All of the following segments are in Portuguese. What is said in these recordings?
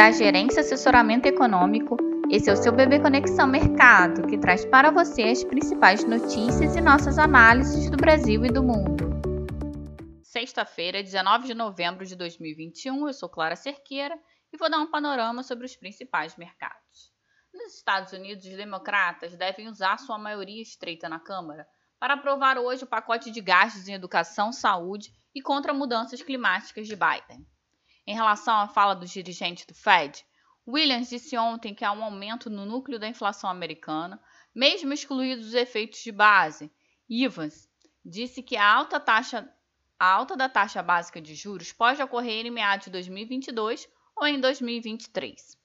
da Gerência Assessoramento Econômico. Esse é o seu Bebê Conexão Mercado, que traz para você as principais notícias e nossas análises do Brasil e do mundo. Sexta-feira, 19 de novembro de 2021, eu sou Clara Cerqueira e vou dar um panorama sobre os principais mercados. Nos Estados Unidos, os democratas devem usar sua maioria estreita na Câmara para aprovar hoje o pacote de gastos em educação, saúde e contra mudanças climáticas de Biden. Em relação à fala do dirigente do Fed, Williams disse ontem que há um aumento no núcleo da inflação americana, mesmo excluídos os efeitos de base. Evans disse que a alta, taxa, a alta da taxa básica de juros pode ocorrer em meados de 2022 ou em 2023.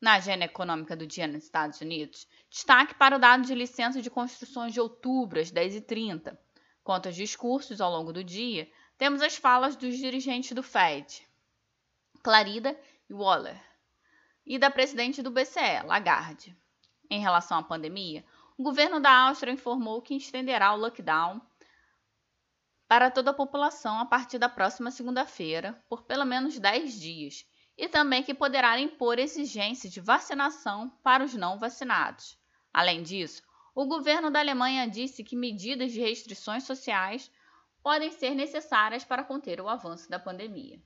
Na agenda econômica do dia nos Estados Unidos, destaque para o dado de licença de construções de outubro, às 10h30. Quanto aos discursos ao longo do dia, temos as falas dos dirigentes do Fed, Clarida e Waller, e da presidente do BCE, Lagarde. Em relação à pandemia, o governo da Áustria informou que estenderá o lockdown para toda a população a partir da próxima segunda-feira, por pelo menos 10 dias, e também que poderá impor exigência de vacinação para os não vacinados. Além disso, o governo da Alemanha disse que medidas de restrições sociais podem ser necessárias para conter o avanço da pandemia.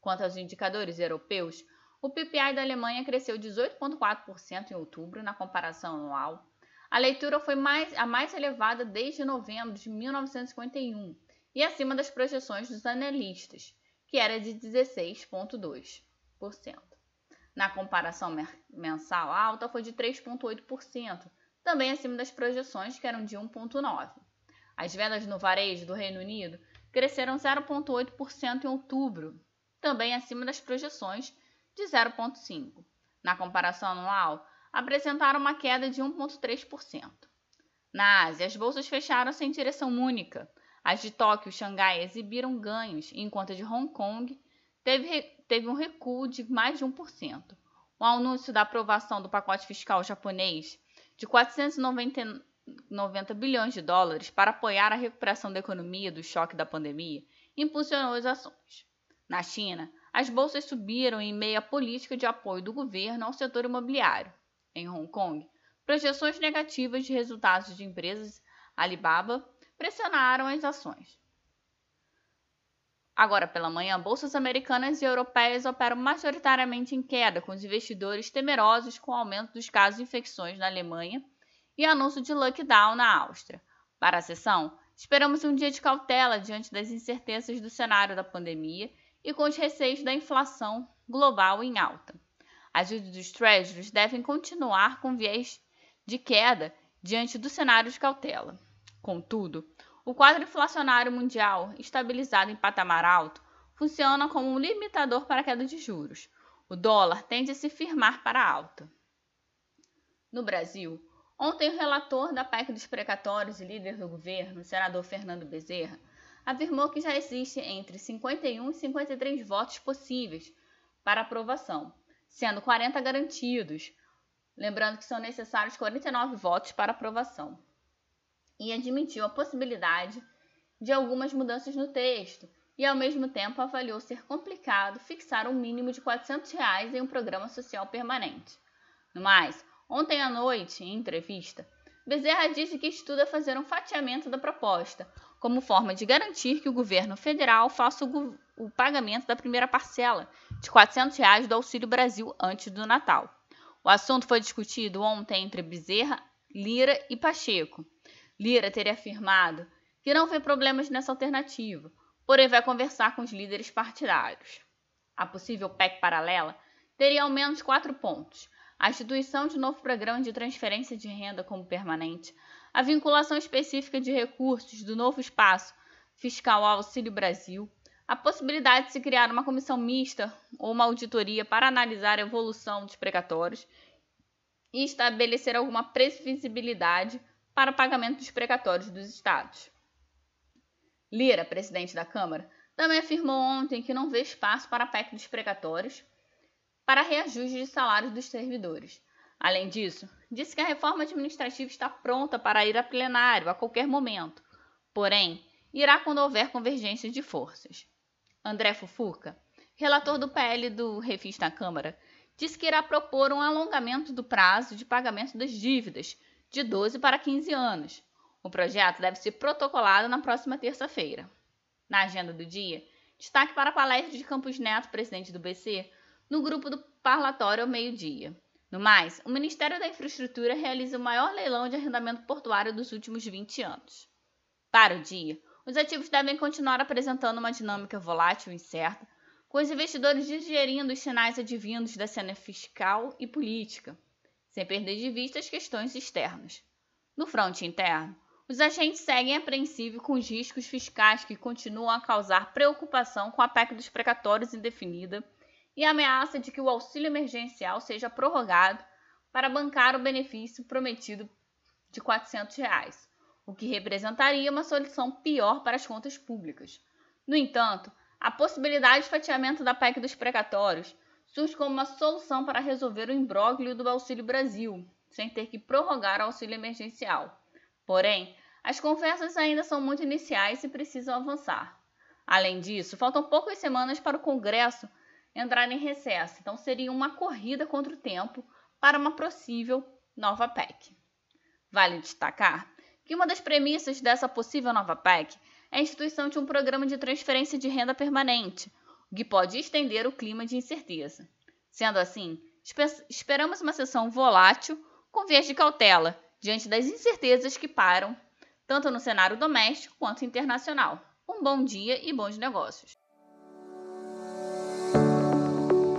Quanto aos indicadores europeus, o PPI da Alemanha cresceu 18,4% em outubro na comparação anual. A leitura foi mais, a mais elevada desde novembro de 1951 e acima das projeções dos analistas, que era de 16,2%. Na comparação mensal, a alta foi de 3,8%, também acima das projeções, que eram de 1,9%. As vendas no varejo do Reino Unido cresceram 0,8% em outubro, também acima das projeções, de 0,5%. Na comparação anual, apresentaram uma queda de 1,3%. Na Ásia, as bolsas fecharam sem direção única. As de Tóquio e Xangai exibiram ganhos, enquanto a de Hong Kong teve, teve um recuo de mais de 1%. O anúncio da aprovação do pacote fiscal japonês de 490 bilhões de dólares para apoiar a recuperação da economia do choque da pandemia impulsionou as ações. Na China, as bolsas subiram em meio à política de apoio do governo ao setor imobiliário. Em Hong Kong, projeções negativas de resultados de empresas Alibaba pressionaram as ações. Agora pela manhã, bolsas americanas e europeias operam majoritariamente em queda, com os investidores temerosos com o aumento dos casos de infecções na Alemanha e anúncio de lockdown na Áustria. Para a sessão, esperamos um dia de cautela diante das incertezas do cenário da pandemia e com os receios da inflação global em alta. As juros dos Treasuries devem continuar com viés de queda diante do cenário de cautela. Contudo, o quadro inflacionário mundial, estabilizado em patamar alto, funciona como um limitador para a queda de juros. O dólar tende a se firmar para alta. No Brasil, ontem o relator da PEC dos precatórios e líder do governo, o senador Fernando Bezerra, afirmou que já existe entre 51 e 53 votos possíveis para aprovação, sendo 40 garantidos, lembrando que são necessários 49 votos para aprovação e admitiu a possibilidade de algumas mudanças no texto e, ao mesmo tempo, avaliou ser complicado fixar um mínimo de 400 reais em um programa social permanente. No mais, ontem à noite, em entrevista, Bezerra disse que estuda fazer um fatiamento da proposta, como forma de garantir que o governo federal faça o, o pagamento da primeira parcela de 400 reais do Auxílio Brasil antes do Natal. O assunto foi discutido ontem entre Bezerra, Lira e Pacheco. Lira teria afirmado que não vê problemas nessa alternativa, porém vai conversar com os líderes partidários. A possível PEC paralela teria ao menos quatro pontos: a instituição de novo programa de transferência de renda como permanente, a vinculação específica de recursos do novo espaço fiscal ao Auxílio Brasil, a possibilidade de se criar uma comissão mista ou uma auditoria para analisar a evolução dos precatórios e estabelecer alguma previsibilidade para o pagamento dos precatórios dos estados. Lira, presidente da Câmara, também afirmou ontem que não vê espaço para a PEC dos precatórios para reajuste de salários dos servidores. Além disso, disse que a reforma administrativa está pronta para ir a plenário a qualquer momento, porém, irá quando houver convergência de forças. André Fufuca, relator do PL do Refis na Câmara, disse que irá propor um alongamento do prazo de pagamento das dívidas de 12 para 15 anos. O projeto deve ser protocolado na próxima terça-feira. Na agenda do dia, destaque para a palestra de Campos Neto, presidente do BC, no grupo do parlatório ao meio-dia. No mais, o Ministério da Infraestrutura realiza o maior leilão de arrendamento portuário dos últimos 20 anos. Para o dia, os ativos devem continuar apresentando uma dinâmica volátil e incerta, com os investidores digerindo os sinais advindos da cena fiscal e política, sem perder de vista as questões externas. No fronte interno, os agentes seguem apreensivos com os riscos fiscais que continuam a causar preocupação com a PEC dos precatórios indefinida e a ameaça de que o auxílio emergencial seja prorrogado para bancar o benefício prometido de 400 reais, o que representaria uma solução pior para as contas públicas. No entanto, a possibilidade de fatiamento da PEC dos precatórios surge como uma solução para resolver o imbróglio do Auxílio Brasil, sem ter que prorrogar o auxílio emergencial. Porém, as conversas ainda são muito iniciais e precisam avançar. Além disso, faltam poucas semanas para o Congresso entrar em recesso, então seria uma corrida contra o tempo para uma possível nova PEC. Vale destacar que uma das premissas dessa possível nova PEC é a instituição de um programa de transferência de renda permanente, o que pode estender o clima de incerteza. Sendo assim, esperamos uma sessão volátil com viés de cautela diante das incertezas que param tanto no cenário doméstico quanto internacional. Um bom dia e bons negócios.